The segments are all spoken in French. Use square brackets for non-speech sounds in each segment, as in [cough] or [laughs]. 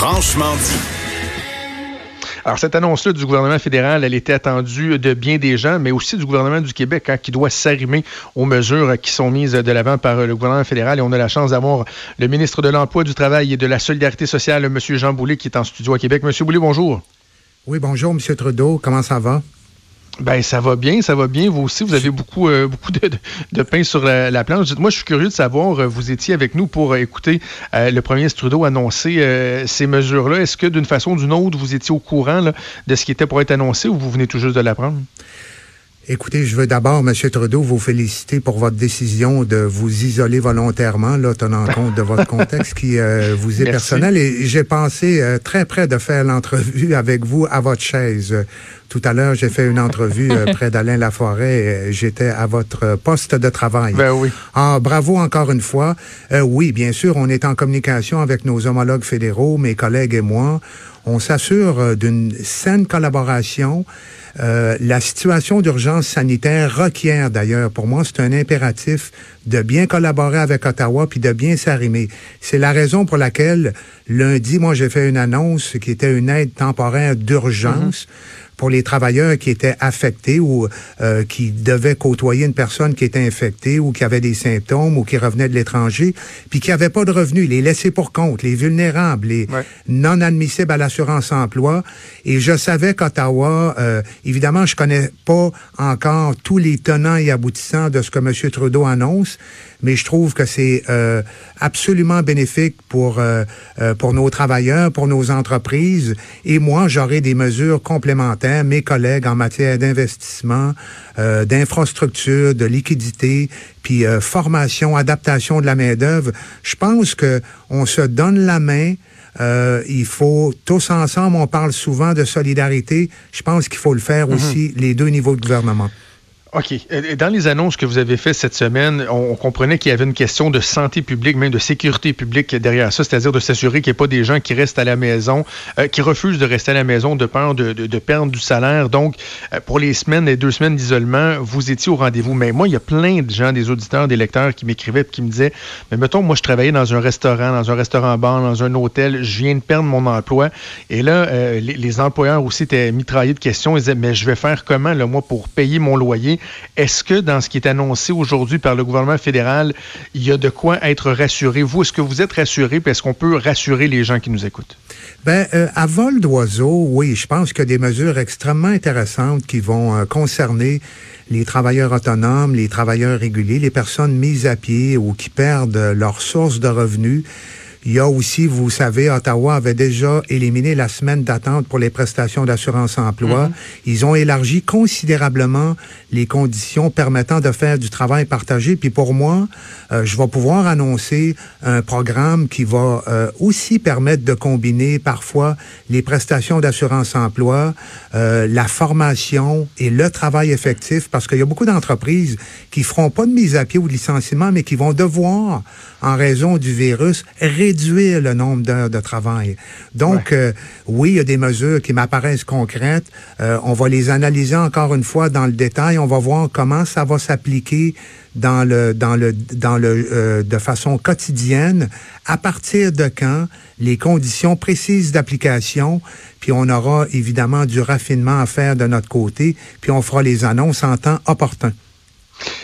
Franchement dit. Alors, cette annonce-là du gouvernement fédéral, elle était attendue de bien des gens, mais aussi du gouvernement du Québec, hein, qui doit s'arrimer aux mesures qui sont mises de l'avant par le gouvernement fédéral. Et on a la chance d'avoir le ministre de l'Emploi, du Travail et de la Solidarité sociale, M. Jean Boulet, qui est en studio à Québec. M. Boulet, bonjour. Oui, bonjour, M. Trudeau. Comment ça va? Ben ça va bien, ça va bien. Vous aussi, vous avez beaucoup, euh, beaucoup de, pain sur la, planche. Moi, je suis curieux de savoir, euh, vous étiez avec nous pour euh, écouter le premier Trudeau annoncer ces mesures-là. Est-ce que d'une façon ou d'une autre, vous étiez au courant de ce qui était pour être annoncé ou vous venez tout juste de l'apprendre? Écoutez, je veux d'abord, M. Trudeau, vous féliciter pour votre décision de vous isoler volontairement, là, tenant [laughs] compte de votre contexte qui vous est personnel. Et j'ai pensé très près de faire l'entrevue avec vous à votre chaise. Tout à l'heure, j'ai fait une entrevue euh, [laughs] près d'Alain Laforêt. J'étais à votre poste de travail. Ben oui. Ah, bravo encore une fois. Euh, oui, bien sûr, on est en communication avec nos homologues fédéraux, mes collègues et moi. On s'assure euh, d'une saine collaboration. la situation d'urgence sanitaire requiert d'ailleurs, pour moi, c'est un impératif de bien collaborer avec Ottawa puis de bien s'arrimer. C'est la raison pour laquelle lundi, moi, j'ai fait une annonce qui était une aide temporaire d'urgence. Mm-hmm pour les travailleurs qui étaient affectés ou euh, qui devaient côtoyer une personne qui était infectée ou qui avait des symptômes ou qui revenait de l'étranger, puis qui n'avaient pas de revenus, les laissés pour compte, les vulnérables, les non admissibles à l'assurance emploi. Et je savais qu'Ottawa, euh, évidemment, je connais pas encore tous les tenants et aboutissants de ce que M. Trudeau annonce, mais je trouve que c'est euh, absolument bénéfique pour, euh, euh, pour nos travailleurs, pour nos entreprises. Et moi, j'aurai des mesures complémentaires, mes collègues en matière d'investissement, d'infrastructure, de liquidité, puis formation, adaptation de la main-d'œuvre. Je pense que on se donne la main. il faut tous ensemble, on parle souvent de solidarité. Je pense qu'il faut le faire mm-hmm. aussi les deux niveaux de gouvernement. OK. Dans les annonces que vous avez faites cette semaine, on, comprenait qu'il y avait une question de santé publique, même de sécurité publique derrière ça, c'est-à-dire de s'assurer qu'il n'y ait pas des gens qui restent à la maison, euh, qui refusent de rester à la maison de peur de, perdre du salaire. Donc, euh, pour les semaines, les deux semaines d'isolement, vous étiez au rendez-vous. Mais moi, il y a plein de gens, des auditeurs, des lecteurs qui m'écrivaient et qui me disaient, mais mettons, moi, je travaillais dans un restaurant, dans un restaurant-bar, dans un hôtel, je viens de perdre mon emploi. Et là, euh, les, employeurs aussi étaient mitraillés de questions. Ils disaient, mais je vais faire comment, là, moi, pour payer mon loyer? Est-ce que dans ce qui est annoncé aujourd'hui par le gouvernement fédéral, il y a de quoi être rassuré? Vous, est-ce que vous êtes rassuré? Est-ce qu'on peut rassurer les gens qui nous écoutent? Ben, euh, à vol d'oiseau, oui, je pense qu'il y a des mesures extrêmement intéressantes qui vont euh, concerner les travailleurs autonomes, les travailleurs réguliers, les personnes mises à pied ou qui perdent leur source de revenus. Il y a aussi, vous savez, Ottawa avait déjà éliminé la semaine d'attente pour les prestations d'assurance emploi. Mhm. Ils ont élargi considérablement les conditions permettant de faire du travail partagé. Puis pour moi, euh, je vais pouvoir annoncer un programme qui va euh, aussi permettre de combiner parfois les prestations d'assurance emploi, euh, la formation et le travail effectif, parce qu'il y a beaucoup d'entreprises qui feront pas de mise à pied ou de licenciement, mais qui vont devoir, en raison du virus, réduire le nombre d'heures de travail. Donc, euh, oui, il y a des mesures qui m'apparaissent concrètes. Euh, on va les analyser encore une fois dans le détail. On va voir comment ça va s'appliquer dans le dans le dans le euh, de façon quotidienne à partir de quand les conditions précises d'application puis on aura évidemment du raffinement à faire de notre côté puis on fera les annonces en temps opportun.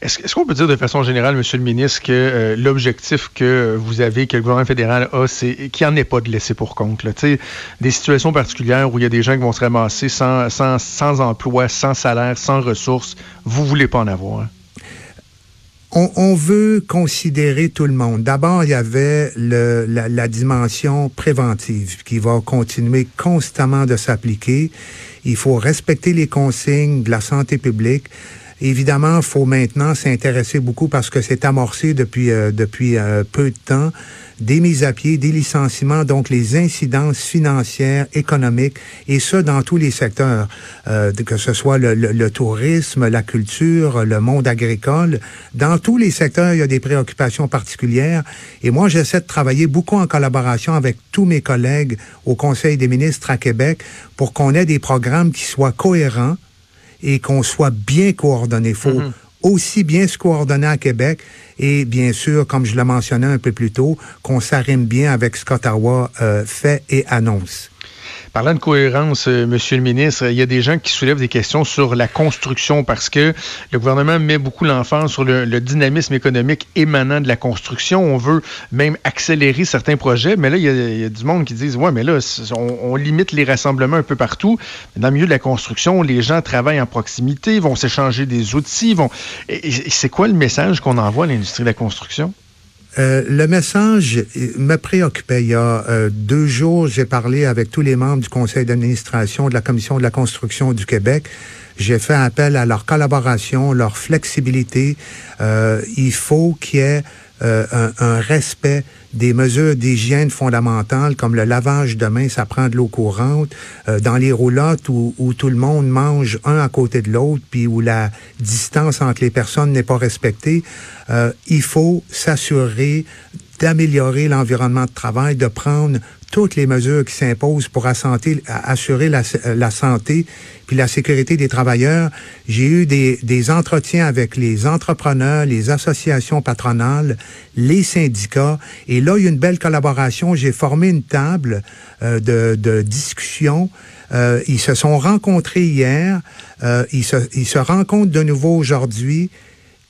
Est-ce qu'on peut dire de façon générale, Monsieur le ministre, que euh, l'objectif que vous avez, que le gouvernement fédéral a, c'est qu'il n'y en ait pas de laisser pour compte? Des situations particulières où il y a des gens qui vont se ramasser sans, sans, sans emploi, sans salaire, sans ressources, vous ne voulez pas en avoir? On, veut considérer tout le monde. D'abord, il y avait la, dimension préventive qui va continuer constamment de s'appliquer. Il faut respecter les consignes de la santé publique. Évidemment, faut maintenant s'intéresser beaucoup parce que c'est amorcé depuis, euh, depuis euh, peu de temps des mises à pied, des licenciements, donc les incidences financières, économiques, et ça dans tous les secteurs, euh, que ce soit le, le, tourisme, la culture, le monde agricole. Dans tous les secteurs, il y a des préoccupations particulières. Et moi, j'essaie de travailler beaucoup en collaboration avec tous mes collègues au Conseil des ministres à Québec pour qu'on ait des programmes qui soient cohérents, et qu'on soit bien coordonné. Faut, mm-hmm. aussi bien se coordonner à Québec et bien sûr, comme je le mentionnais un peu plus tôt, qu'on s'arrime bien avec ce qu'Ottawa euh, fait et annonce. Parlant de cohérence, euh, Monsieur le ministre, il y a des gens qui soulèvent des questions sur la construction parce que le gouvernement met beaucoup l'emphase sur le, dynamisme économique émanant de la construction. On veut même accélérer certains projets, mais là, il y a, du monde qui disent Ouais, mais là, on, limite les rassemblements un peu partout. Dans le milieu de la construction, les gens travaillent en proximité, vont s'échanger des outils. C'est quoi le message qu'on envoie à l'industrie de la construction? Euh, le message me préoccupait. Il y a euh, deux jours, j'ai parlé avec tous les membres du conseil d'administration de la Commission de la construction du Québec. J'ai fait appel à leur collaboration, leur flexibilité. Euh, il faut qu'il y ait un, un, respect des mesures d'hygiène fondamentales comme le lavage de mains, ça prend de l'eau courante, euh, dans les roulottes où, tout le monde mange un à côté de l'autre, puis où la distance entre les personnes n'est pas respectée, euh, il faut s'assurer d'améliorer l'environnement de travail, de prendre toutes les mesures qui s'imposent pour assurer la, santé puis la sécurité des travailleurs. J'ai eu des, des, entretiens avec les entrepreneurs, les associations patronales, les syndicats, et là, il y a une belle collaboration. J'ai formé une table euh, de, de, discussion. Euh, ils se sont rencontrés hier, euh, ils, se, ils se rencontrent de nouveau aujourd'hui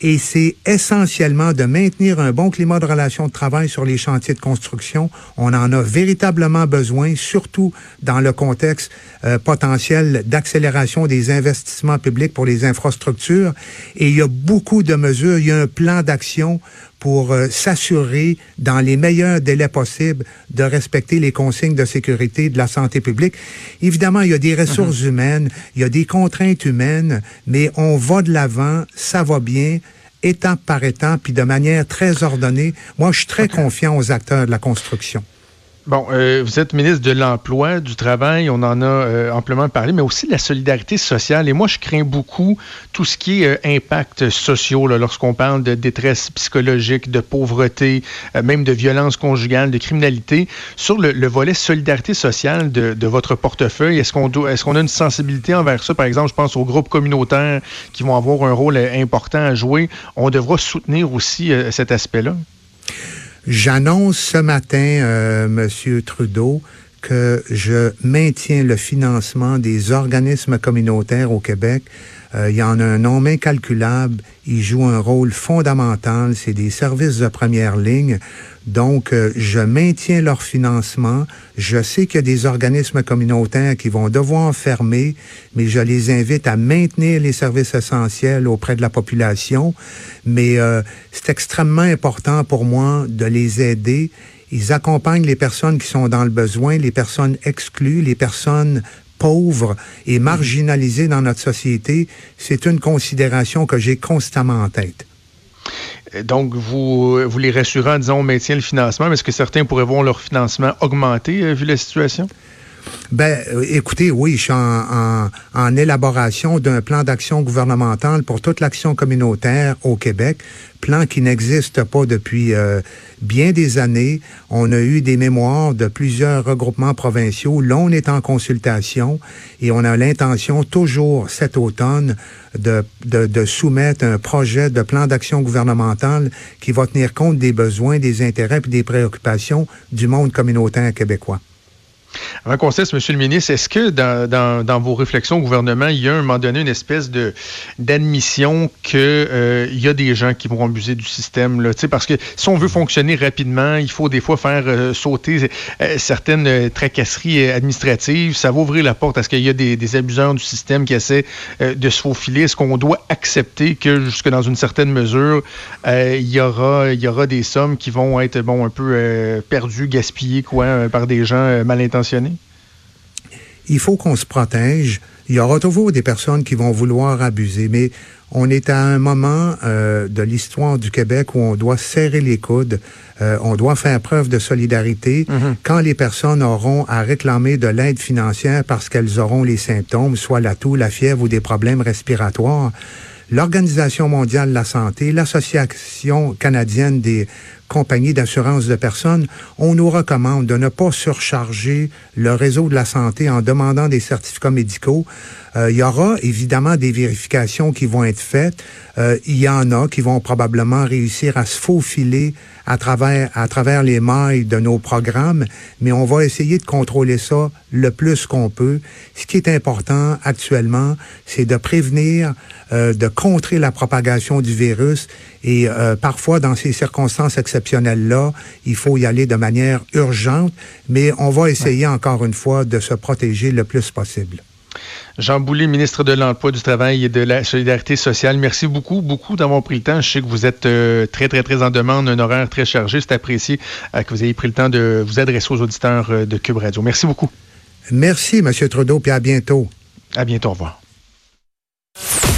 et c'est essentiellement de maintenir un bon climat de relations de travail sur les chantiers de construction. On en a véritablement besoin, surtout dans le contexte euh, potentiel d'accélération des investissements publics pour les infrastructures. Et il y a beaucoup de mesures, il y a un plan d'action pour euh, s'assurer, dans les meilleurs délais possibles, de respecter les consignes de sécurité de la santé publique. Évidemment, il y a des ressources mhm. humaines, il y a des contraintes humaines, mais on va de l'avant, ça va bien étape par étape, puis de manière très ordonnée. Moi, je suis très confiant aux acteurs de la construction. Bon, euh, vous êtes ministre de l'Emploi, du Travail, on en a euh, amplement parlé, mais aussi de la solidarité sociale. Et moi, je crains beaucoup tout ce qui est euh, impact sociaux lorsqu'on parle de détresse psychologique, de pauvreté, même de violence conjugale, de criminalité. Sur le, volet solidarité sociale de, votre portefeuille, est-ce qu'on qu'on a une sensibilité envers ça? Par exemple, je pense aux groupes communautaires qui vont avoir un rôle important à jouer. On devra soutenir aussi cet aspect-là. J'annonce ce matin, euh, Monsieur Trudeau, que je maintiens le financement des organismes communautaires au Québec. Euh, il y en a un nombre incalculable. Ils jouent un rôle fondamental. C'est des services de première ligne. Donc, euh, je maintiens leur financement. Je sais qu'il y a des organismes communautaires qui vont devoir fermer, mais je les invite à maintenir les services essentiels auprès de la population. Mais euh, c'est extrêmement important pour moi de les aider. Ils accompagnent les personnes qui sont dans le besoin, les personnes exclues, les personnes pauvres et marginalisées dans notre société. C'est une considération que j'ai constamment en tête. Donc, vous, vous les rassurez en disant on maintient le financement, mais est-ce que certains pourraient voir leur financement augmenter euh, vu la situation? Ben, euh, écoutez, oui, je suis en, élaboration d'un plan d'action gouvernemental pour toute l'action communautaire au Québec, plan qui n'existe pas depuis euh, bien des années. On a eu des mémoires de plusieurs regroupements provinciaux. Là, on est en consultation et on a l'intention toujours cet automne de soumettre un projet de plan d'action gouvernemental qui va tenir compte des besoins, des intérêts et des préoccupations du monde communautaire québécois. Avant qu'on cesse, Monsieur le ministre, est-ce que dans, vos réflexions au gouvernement, il y a un moment donné une espèce de d'admission qu'il euh, y a des gens qui vont abuser du système? Là, parce que si on veut fonctionner rapidement, il faut des fois faire euh, sauter euh, certaines tracasseries administratives. Ça va ouvrir la porte à ce qu'il y a des, des, abuseurs du système qui essaient de se faufiler? Est-ce qu'on doit accepter que jusque dans une certaine mesure, il, y aura, il y aura des sommes qui vont être bon un peu perdues, gaspillées quoi, par des gens mal intentionnés? Il faut qu'on se protège. Il y aura toujours des personnes qui vont vouloir abuser, mais on est à un moment euh, de l'histoire du Québec où on doit serrer les coudes, euh, on doit faire preuve de solidarité mm-hmm. quand les personnes auront à réclamer de l'aide financière parce qu'elles auront les symptômes, soit la toux, la fièvre ou des problèmes respiratoires. L'Organisation mondiale de la santé, l'Association canadienne des compagnies d'assurance de personnes, on nous recommande de ne pas surcharger le réseau de la santé en demandant des certificats médicaux. Euh, il y aura évidemment des vérifications qui vont être faites. Euh, il y en a qui vont probablement réussir à se faufiler à travers, à travers les mailles de nos programmes, mais on va essayer de contrôler ça le plus qu'on peut. Ce qui est important actuellement, c'est de prévenir, euh, de contrer la propagation du virus et euh, parfois, dans ces circonstances exceptionnelles-là, il faut y aller de manière urgente, mais on va essayer encore une fois de se protéger le plus possible. Jean Boulet, ministre de l'Emploi, du Travail et de la Solidarité sociale, merci beaucoup, beaucoup d'avoir pris le temps. Je sais que vous êtes euh, très, très, très en demande, un horaire très chargé. C'est apprécié euh, que vous ayez pris le temps de vous adresser aux auditeurs de Cube Radio. Merci beaucoup. Merci, M. Trudeau, puis à bientôt. À bientôt, au revoir.